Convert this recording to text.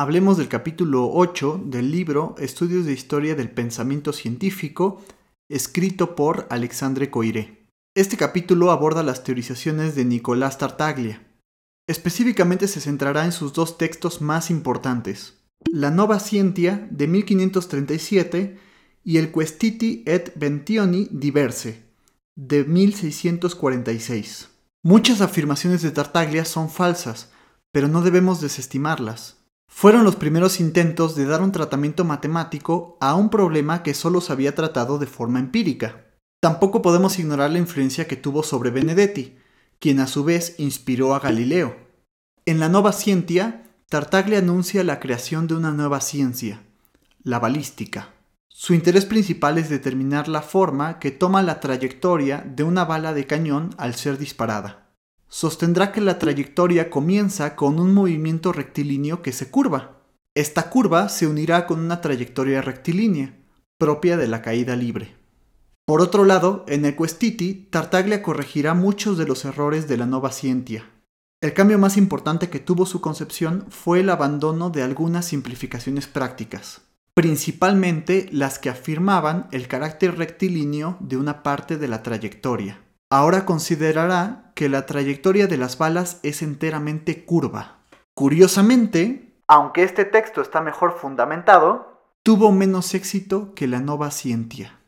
hablemos del capítulo 8 del libro Estudios de Historia del Pensamiento Científico, escrito por Alexandre Coiré. Este capítulo aborda las teorizaciones de Nicolás Tartaglia. Específicamente se centrará en sus dos textos más importantes, La Nova Scientia de 1537 y el Questiti et Ventioni Diverse de 1646. Muchas afirmaciones de Tartaglia son falsas, pero no debemos desestimarlas. Fueron los primeros intentos de dar un tratamiento matemático a un problema que solo se había tratado de forma empírica. Tampoco podemos ignorar la influencia que tuvo sobre Benedetti, quien a su vez inspiró a Galileo. En la Nova Scientia, Tartaglia anuncia la creación de una nueva ciencia, la balística. Su interés principal es determinar la forma que toma la trayectoria de una bala de cañón al ser disparada. Sostendrá que la trayectoria comienza con un movimiento rectilíneo que se curva. Esta curva se unirá con una trayectoria rectilínea, propia de la caída libre. Por otro lado, en el Questiti, Tartaglia corregirá muchos de los errores de la Nova Scientia. El cambio más importante que tuvo su concepción fue el abandono de algunas simplificaciones prácticas principalmente las que afirmaban el carácter rectilíneo de una parte de la trayectoria. Ahora considerará que la trayectoria de las balas es enteramente curva. Curiosamente, aunque este texto está mejor fundamentado, tuvo menos éxito que la Nova Scientia.